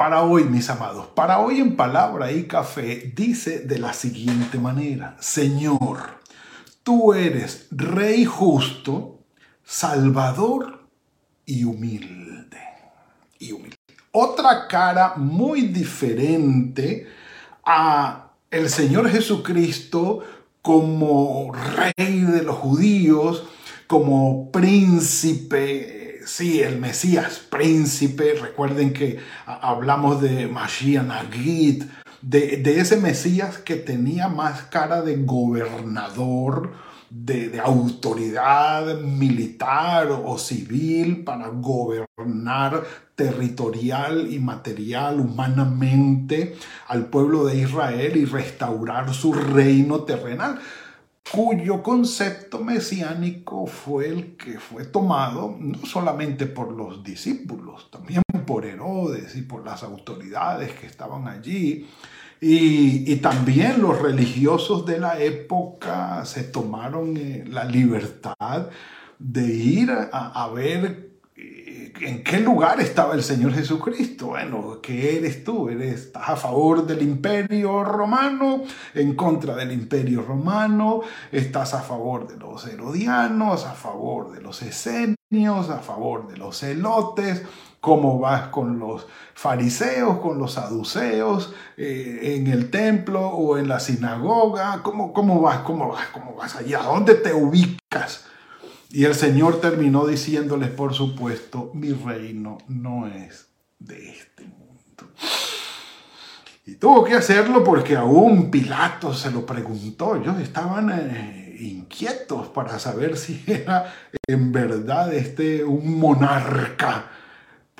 Para hoy, mis amados, para hoy en palabra y café dice de la siguiente manera, Señor, tú eres Rey justo, Salvador y humilde. Y humilde. Otra cara muy diferente a el Señor Jesucristo como Rey de los judíos, como príncipe sí, el Mesías príncipe, recuerden que hablamos de Mashiach Nagid, de, ese Mesías que tenía más cara de gobernador, de, autoridad militar o civil para gobernar territorial y material, humanamente al pueblo de Israel y restaurar su reino terrenal cuyo concepto mesiánico fue el que fue tomado no solamente por los discípulos, también por Herodes y por las autoridades que estaban allí. Y, también los religiosos de la época se tomaron eh, la libertad de ir a, a ver ¿En qué lugar estaba el Señor Jesucristo? Bueno, ¿qué eres tú? ¿Eres, ¿Estás a favor del imperio romano? ¿En contra del imperio romano? ¿Estás a favor de los herodianos? ¿A favor de los esenios? ¿A favor de los celotes? ¿Cómo vas con los fariseos, con los saduceos, eh, en el templo o en la sinagoga? ¿Cómo, ¿Cómo vas? ¿Cómo vas? ¿Cómo vas allá? ¿Dónde te ubicas? Y el Señor terminó diciéndoles, por supuesto, mi reino no es de este mundo. Y tuvo que hacerlo porque aún Pilato se lo preguntó. Ellos estaban eh, inquietos para saber si era en verdad este un monarca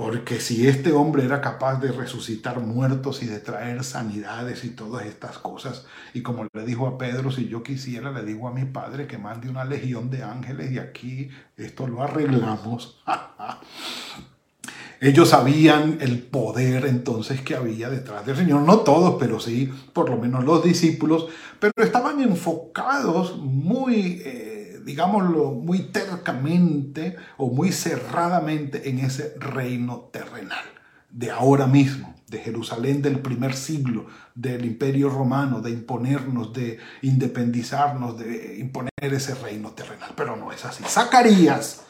porque si este hombre era capaz de resucitar muertos y de traer sanidades y todas estas cosas, y como le dijo a Pedro, si yo quisiera, le digo a mi padre que mande una legión de ángeles y aquí esto lo arreglamos. Ellos sabían el poder entonces que había detrás del Señor, no todos, pero sí, por lo menos los discípulos, pero estaban enfocados muy... Eh, digámoslo, muy tercamente o muy cerradamente en ese reino terrenal de ahora mismo, de Jerusalén del primer siglo, del imperio romano, de imponernos, de independizarnos, de imponer ese reino terrenal. Pero no es así. Zacarías,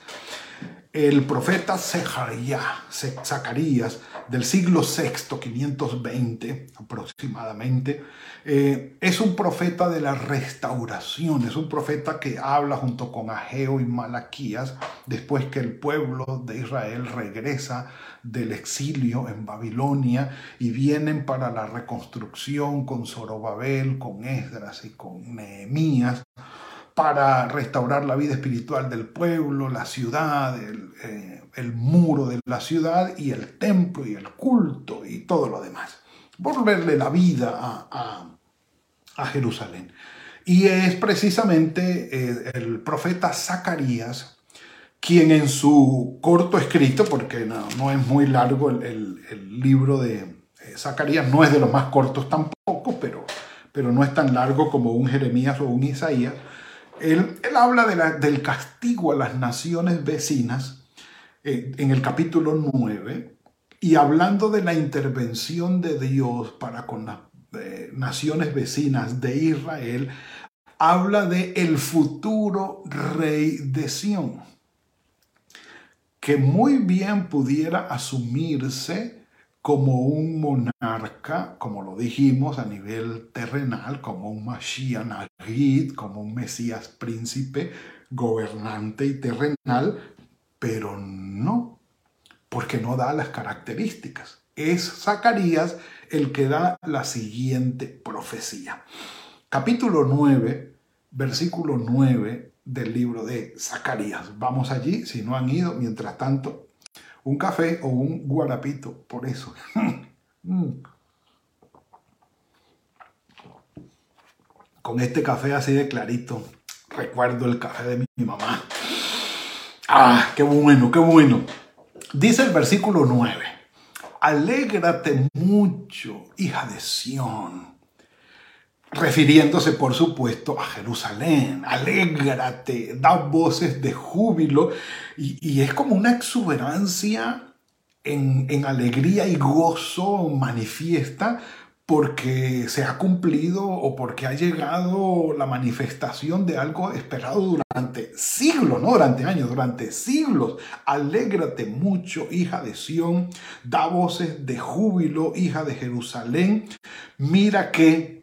el profeta Zacarías, del siglo VI, 520 aproximadamente, eh, es un profeta de la restauración, es un profeta que habla junto con Ageo y Malaquías después que el pueblo de Israel regresa del exilio en Babilonia y vienen para la reconstrucción con Zorobabel, con Esdras y con Nehemías para restaurar la vida espiritual del pueblo, la ciudad, eh, el, muro de la ciudad y el templo y el culto y todo lo demás. Volverle la vida a, Jerusalén. Y es precisamente eh, el profeta Zacarías quien en su corto escrito, porque no, es muy largo el, libro de eh, Zacarías, no es de los más cortos tampoco, pero, pero no es tan largo como un Jeremías o un Isaías, él, habla del castigo a las naciones vecinas eh, en el capítulo 9 y hablando de la intervención de Dios para con las eh, naciones vecinas de Israel, habla de el futuro rey de Sión, que muy bien pudiera asumirse como un monarca, como lo dijimos a nivel terrenal, como un Mashiach Nagid, como un Mesías príncipe, gobernante y terrenal, pero no, porque no da las características. Es Zacarías el que da la siguiente profecía. Capítulo 9, versículo 9 del libro de Zacarías. Vamos allí, si no han ido, mientras tanto, un café o un guarapito, por eso. Mm. con este café así de clarito. Recuerdo el café de mi mamá. Ah, qué bueno, qué bueno. Dice el versículo 9. Alégrate mucho, hija de Sión. Refiriéndose, por supuesto, a Jerusalén. Alégrate, da voces de júbilo. Y, es como una exuberancia en, en alegría y gozo manifiesta porque se ha cumplido o porque ha llegado la manifestación de algo esperado durante siglos, no durante años, durante siglos. Alégrate mucho, hija de Sión, da voces de júbilo, hija de Jerusalén. Mira que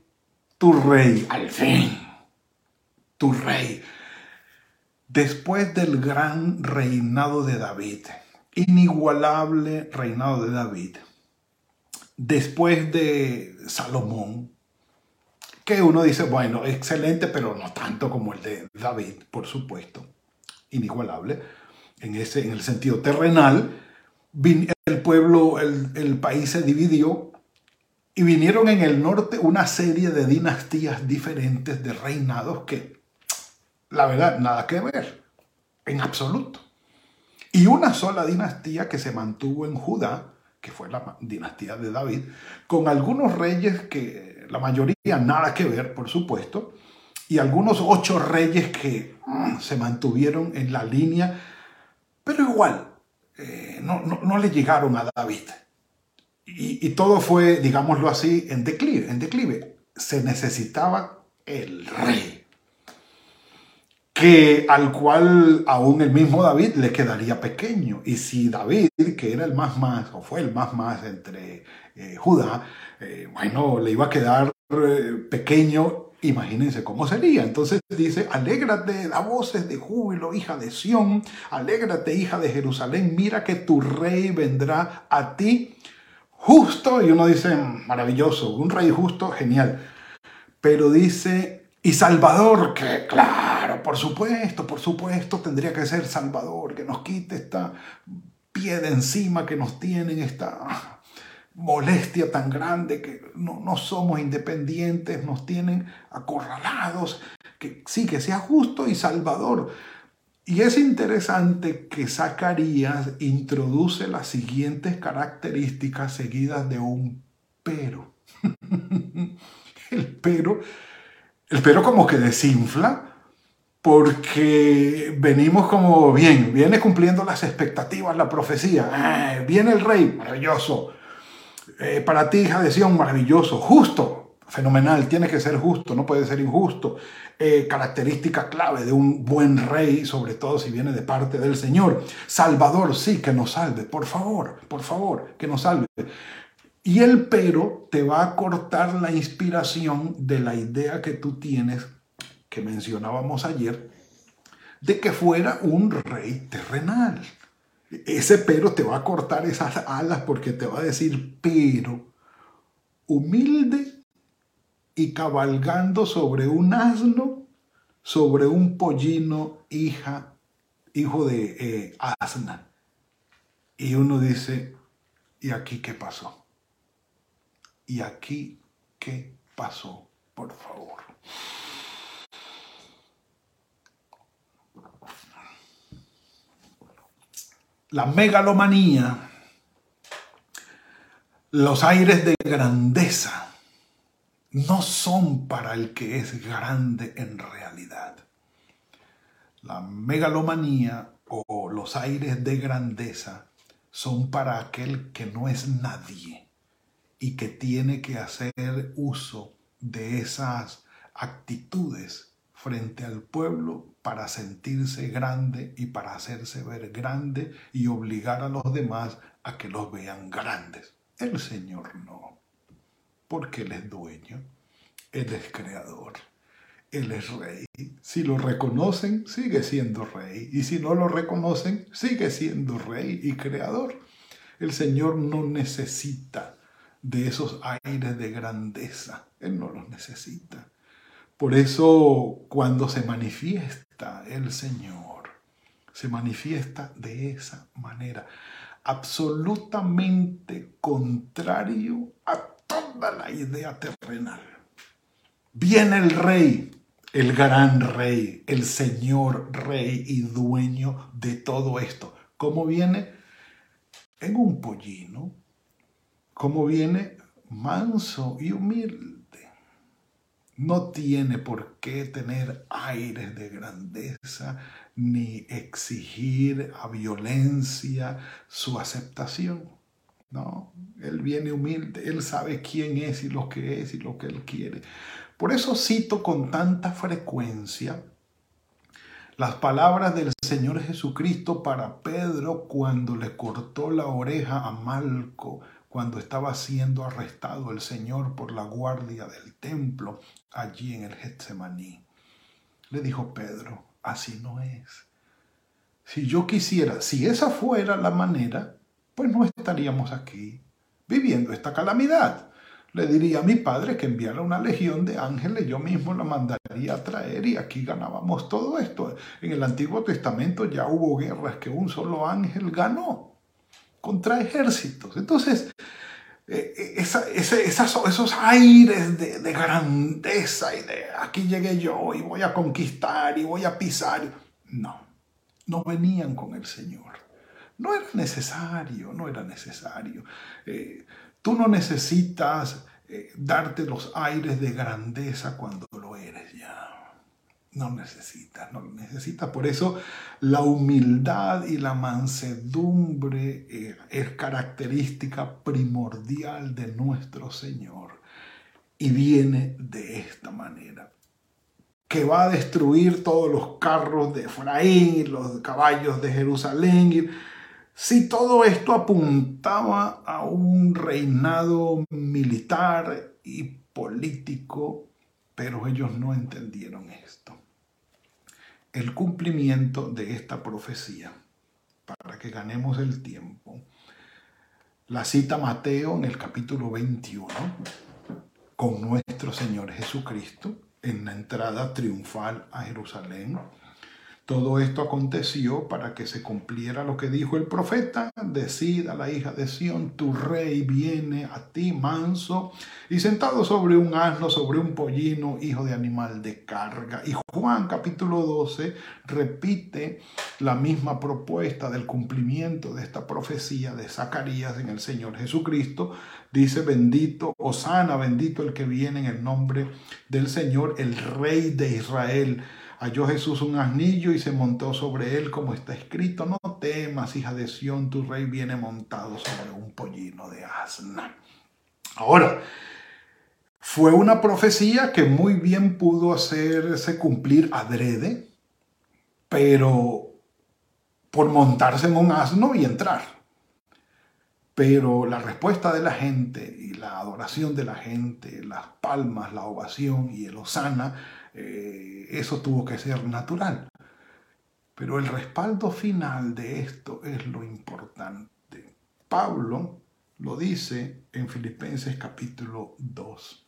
tu rey, al fin, tu rey, después del gran reinado de David, inigualable reinado de David, después de Salomón, que uno dice, bueno, excelente, pero no tanto como el de David, por supuesto, inigualable, en, ese, en el sentido terrenal, el pueblo, el, el país se dividió y vinieron en el norte una serie de dinastías diferentes de reinados que, la verdad, nada que ver, en absoluto. Y una sola dinastía que se mantuvo en Judá, que fue la dinastía de David, con algunos reyes que la mayoría nada que ver, por supuesto, y algunos ocho reyes que mm, se mantuvieron en la línea, pero igual, eh, no, no, le llegaron a David. Y, todo fue, digámoslo así, en declive, en declive. Se necesitaba el rey que al cual aún el mismo David le quedaría pequeño. Y si David, que era el más más, o fue el más más entre eh, Judá, eh, bueno, le iba a quedar eh, pequeño, imagínense cómo sería. Entonces dice, alégrate, da voces de júbilo, hija de Sión, alégrate, hija de Jerusalén, mira que tu rey vendrá a ti justo. Y uno dice, maravilloso, un rey justo, genial. Pero dice, y Salvador, que claro, por supuesto, por supuesto, tendría que ser Salvador, que nos quite esta pie de encima que nos tienen, esta molestia tan grande que no, no somos independientes, nos tienen acorralados, que sí, que sea justo y Salvador. Y es interesante que Zacarías introduce las siguientes características seguidas de un pero. El pero el pero como que desinfla porque venimos como bien, viene cumpliendo las expectativas, la profecía. Eh, viene el rey, maravilloso. Eh, para ti, hija de Sion, maravilloso. Justo, fenomenal, tiene que ser justo, no puede ser injusto. Eh, característica clave de un buen rey, sobre todo si viene de parte del Señor. Salvador, sí, que nos salve, por favor, por favor, que nos salve. Y el pero te va a cortar la inspiración de la idea que tú tienes, que mencionábamos ayer, de que fuera un rey terrenal. Ese pero te va a cortar esas alas porque te va a decir, pero humilde y cabalgando sobre un asno, sobre un pollino, hija, hijo de eh, asna. Y uno dice, ¿y aquí qué pasó? ¿Y aquí qué pasó? Por favor. La megalomanía, los aires de grandeza, no son para el que es grande en realidad. La megalomanía o los aires de grandeza son para aquel que no es nadie y que tiene que hacer uso de esas actitudes frente al pueblo para sentirse grande y para hacerse ver grande y obligar a los demás a que los vean grandes. El Señor no, porque Él es dueño, Él es creador, Él es rey. Si lo reconocen, sigue siendo rey, y si no lo reconocen, sigue siendo rey y creador. El Señor no necesita de esos aires de grandeza. Él no los necesita. Por eso cuando se manifiesta el Señor, se manifiesta de esa manera, absolutamente contrario a toda la idea terrenal. Viene el rey, el gran rey, el señor rey y dueño de todo esto. ¿Cómo viene? En un pollino. ¿Cómo viene? Manso y humilde no tiene por qué tener aires de grandeza ni exigir a violencia su aceptación. No, él viene humilde, él sabe quién es y lo que es y lo que él quiere. Por eso cito con tanta frecuencia las palabras del Señor Jesucristo para Pedro cuando le cortó la oreja a Malco cuando estaba siendo arrestado el Señor por la guardia del templo allí en el Getsemaní. Le dijo Pedro, así no es. Si yo quisiera, si esa fuera la manera, pues no estaríamos aquí viviendo esta calamidad. Le diría a mi padre que enviara una legión de ángeles, yo mismo la mandaría a traer y aquí ganábamos todo esto. En el Antiguo Testamento ya hubo guerras que un solo ángel ganó contra ejércitos. Entonces, eh, eh, esos aires de, grandeza y de aquí llegué yo y voy a conquistar y voy a pisar, no, no venían con el Señor. No era necesario, no era necesario. Eh, tú no necesitas darte los aires de grandeza cuando lo eres ya. No necesita, no necesita. Por eso la humildad y la mansedumbre eh, es característica primordial de nuestro Señor. Y viene de esta manera. Que va a destruir todos los carros de Efraín y los caballos de Jerusalén. Si todo esto apuntaba a un reinado militar y político, pero ellos no entendieron esto el cumplimiento de esta profecía, para que ganemos el tiempo. La cita Mateo en el capítulo 21, con nuestro Señor Jesucristo en la entrada triunfal a Jerusalén todo esto aconteció para que se cumpliera lo que dijo el profeta, decida la hija de Sión, tu rey viene a ti manso y sentado sobre un asno, sobre un pollino, hijo de animal de carga. Y Juan capítulo 12 repite la misma propuesta del cumplimiento de esta profecía de Zacarías en el Señor Jesucristo. Dice, bendito, sana, bendito el que viene en el nombre del Señor, el rey de Israel Halló Jesús un asnillo y se montó sobre él, como está escrito, no temas, hija de Sión, tu rey viene montado sobre un pollino de asna. Ahora, fue una profecía que muy bien pudo hacerse cumplir adrede, pero por montarse en un asno y entrar. Pero la respuesta de la gente y la adoración de la gente, las palmas, la ovación y el osana, eh, eso tuvo que ser natural. Pero el respaldo final de esto es lo importante. Pablo lo dice en Filipenses capítulo 2,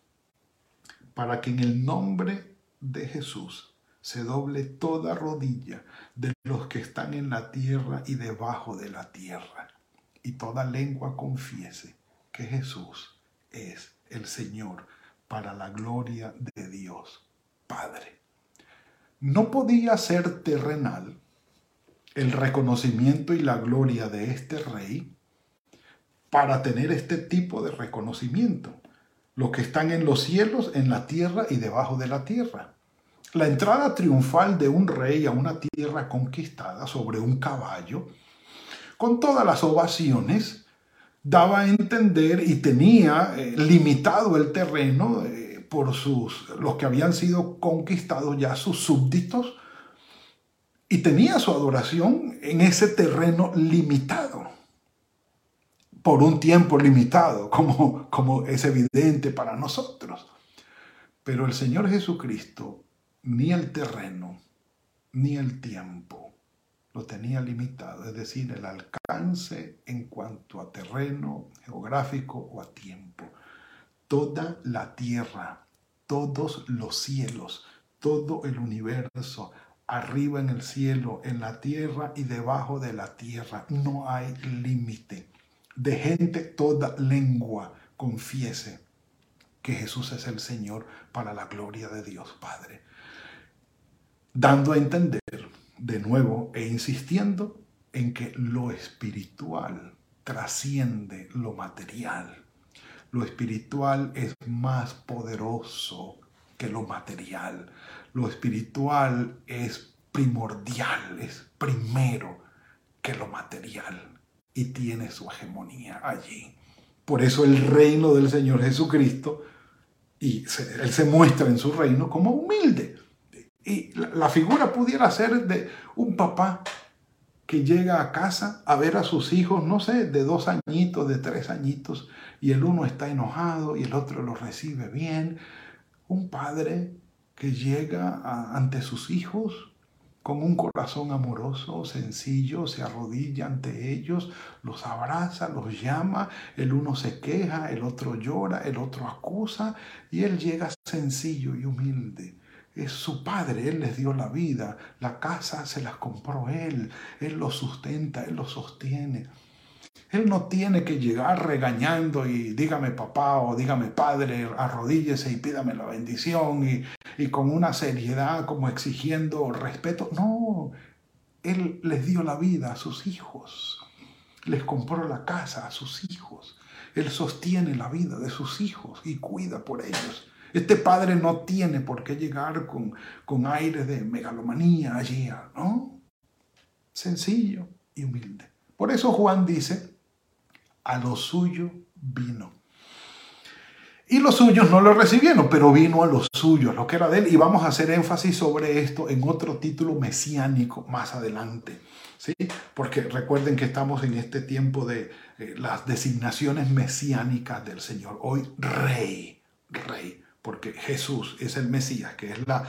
para que en el nombre de Jesús se doble toda rodilla de los que están en la tierra y debajo de la tierra, y toda lengua confiese que Jesús es el Señor para la gloria de Dios Padre. No podía ser terrenal el reconocimiento y la gloria de este rey para tener este tipo de reconocimiento. Los que están en los cielos, en la tierra y debajo de la tierra. La entrada triunfal de un rey a una tierra conquistada sobre un caballo, con todas las ovaciones, daba a entender y tenía eh, limitado el terreno eh, por sus, los que habían sido conquistados ya sus súbditos y tenía su adoración en ese terreno limitado, por un tiempo limitado, como, como es evidente para nosotros. Pero el Señor Jesucristo, ni el terreno, ni el tiempo, lo tenía limitado, es decir, el alcance en cuanto a terreno geográfico o a tiempo toda la tierra, todos los cielos, todo el universo, arriba en el cielo, en la tierra y debajo de la tierra. No hay límite. De gente toda lengua confiese que Jesús es el Señor para la gloria de Dios Padre. Dando a entender de nuevo e insistiendo en que lo espiritual trasciende lo material. Lo espiritual es más poderoso que lo material. Lo espiritual es primordial, es primero que lo material y tiene su hegemonía allí. Por eso el reino del Señor Jesucristo, y Él se muestra en su reino como humilde. Y la figura pudiera ser de un papá que llega a casa a ver a sus hijos, no sé, de dos añitos, de tres añitos, y el uno está enojado y el otro lo recibe bien. Un padre que llega ante sus hijos con un corazón amoroso, sencillo, se arrodilla ante ellos, los abraza, los llama, el uno se queja, el otro llora, el otro acusa, y él llega sencillo y humilde es su padre, Él les dio la vida, la casa se las compró Él, Él los sustenta, Él los sostiene. Él no tiene que llegar regañando y dígame papá o dígame padre, arrodíllese y pídame la bendición y, y con una seriedad como exigiendo respeto. No, Él les dio la vida a sus hijos, les compró la casa a sus hijos. Él sostiene la vida de sus hijos y cuida por ellos. Este padre no tiene por qué llegar con, con aire de megalomanía allí, ¿no? Sencillo y humilde. Por eso Juan dice, a lo suyo vino. Y los suyos no lo recibieron, pero vino a los suyos, lo que era de él. Y vamos a hacer énfasis sobre esto en otro título mesiánico más adelante. ¿sí? Porque recuerden que estamos en este tiempo de eh, las designaciones mesiánicas del Señor. Hoy rey, rey porque Jesús es el Mesías, que es la,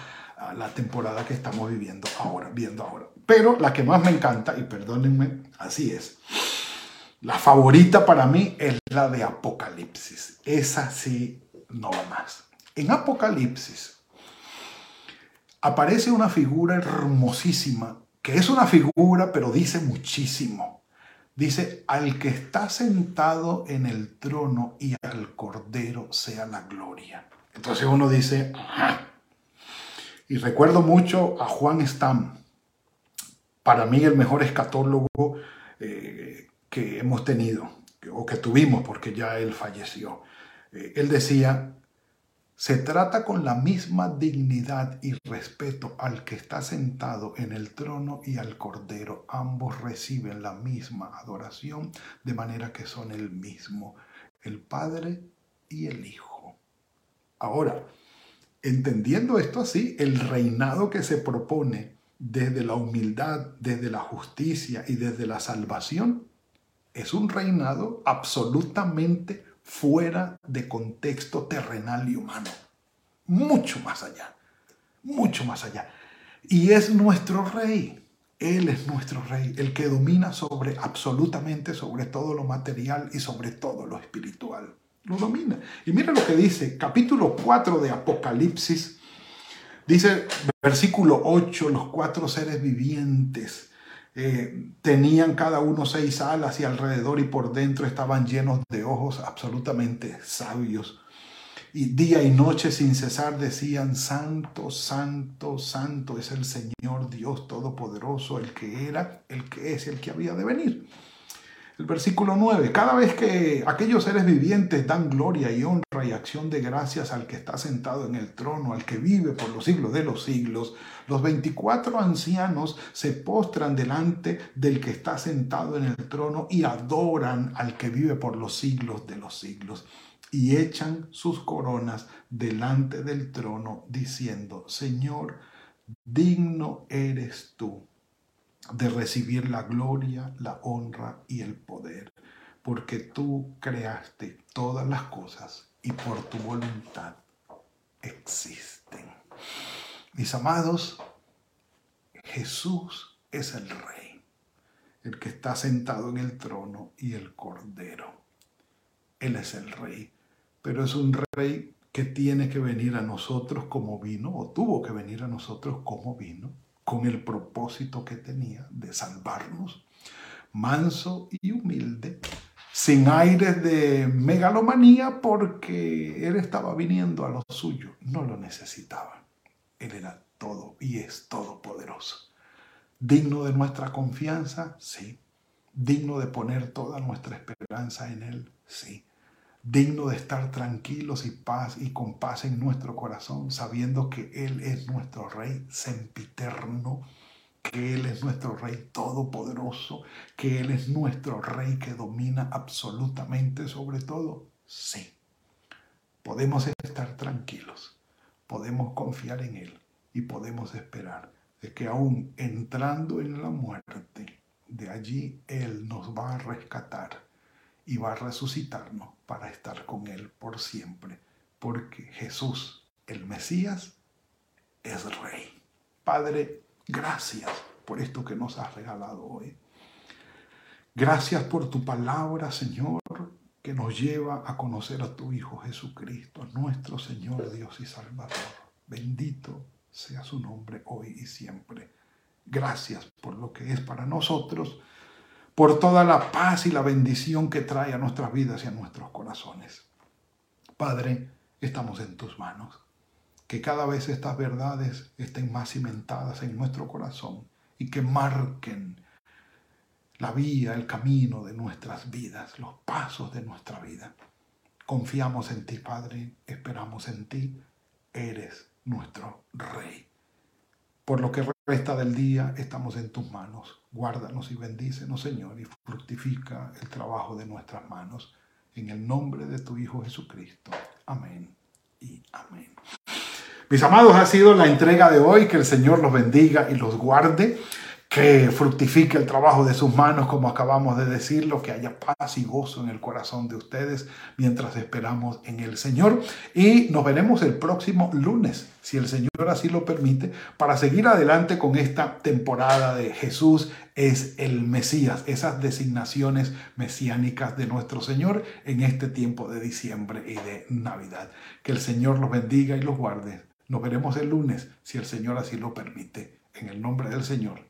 la temporada que estamos viviendo ahora, viendo ahora. Pero la que más me encanta, y perdónenme, así es, la favorita para mí es la de Apocalipsis. Esa sí no va más. En Apocalipsis aparece una figura hermosísima, que es una figura, pero dice muchísimo. Dice, al que está sentado en el trono y al cordero sea la gloria. Entonces uno dice, Y recuerdo mucho a Juan Stam, para mí el mejor escatólogo eh, que hemos tenido, o que tuvimos, porque ya él falleció. Eh, él decía, se trata con la misma dignidad y respeto al que está sentado en el trono y al cordero. Ambos reciben la misma adoración, de manera que son el mismo, el Padre y el Hijo. Ahora, entendiendo esto así, el reinado que se propone desde la humildad, desde la justicia y desde la salvación, es un reinado absolutamente fuera de contexto terrenal y humano. Mucho más allá, mucho más allá. Y es nuestro rey. Él es nuestro rey, el que domina sobre absolutamente sobre todo lo material y sobre todo lo espiritual lo domina. Y mira lo que dice, capítulo 4 de Apocalipsis, dice versículo 8, los cuatro seres vivientes eh, tenían cada uno seis alas y alrededor y por dentro estaban llenos de ojos absolutamente sabios. Y día y noche sin cesar decían, Santo, Santo, Santo es el Señor Dios Todopoderoso, el que era, el que es, el que había de venir. El versículo 9, cada vez que aquellos seres vivientes dan gloria y honra y acción de gracias al que está sentado en el trono, al que vive por los siglos de los siglos, los 24 ancianos se postran delante del que está sentado en el trono y adoran al que vive por los siglos de los siglos y echan sus coronas delante del trono diciendo, Señor, digno eres tú de recibir la gloria, la honra y el poder, porque tú creaste todas las cosas y por tu voluntad existen. Mis amados, Jesús es el Rey, el que está sentado en el trono y el Cordero. Él es el Rey, pero es un Rey que tiene que venir a nosotros como vino, o tuvo que venir a nosotros como vino, con el propósito que tenía de salvarnos, manso y humilde, sin aires de megalomanía porque él estaba viniendo a lo suyo, no lo necesitaba. Él era todo y es todopoderoso. Digno de nuestra confianza, sí. Digno de poner toda nuestra esperanza en Él, sí. Digno de estar tranquilos y paz y con paz en nuestro corazón, sabiendo que Él es nuestro Rey sempiterno que Él es nuestro Rey todopoderoso, que Él es nuestro Rey que domina absolutamente sobre todo? Sí. Podemos estar tranquilos, podemos confiar en Él y podemos esperar de que aún entrando en la muerte, de allí Él nos va a rescatar y va a resucitarnos para estar con Él por siempre, porque Jesús, el Mesías, es Rey. Padre, Gracias por esto que nos has regalado hoy. Gracias por tu palabra, Señor, que nos lleva a conocer a tu Hijo Jesucristo, nuestro Señor Dios y Salvador. Bendito sea su nombre hoy y siempre. Gracias por lo que es para nosotros, por toda la paz y la bendición que trae a nuestras vidas y a nuestros corazones. Padre, estamos en tus manos que cada vez estas verdades estén más cimentadas en nuestro corazón y que marquen la vía, el camino de nuestras vidas, los pasos de nuestra vida. Confiamos en ti, Padre, esperamos en ti, eres nuestro Rey. Por lo que resta del día, estamos en tus manos. Guárdanos y bendícenos, Señor, y fructifica el trabajo de nuestras manos. En el nombre de tu Hijo Jesucristo. Amén y amén. Mis amados, ha sido la entrega de hoy. Que el Señor los bendiga y los guarde. Que fructifique el trabajo de sus manos, como acabamos de decirlo, que haya paz y gozo en el corazón de ustedes mientras esperamos en el Señor. Y nos veremos el próximo lunes, si el Señor así lo permite, para seguir adelante con esta temporada de Jesús es el Mesías, esas designaciones mesiánicas de nuestro Señor en este tiempo de diciembre y de Navidad. Que el Señor los bendiga y los guarde nos veremos el lunes, si el Señor así lo permite. En el nombre del Señor,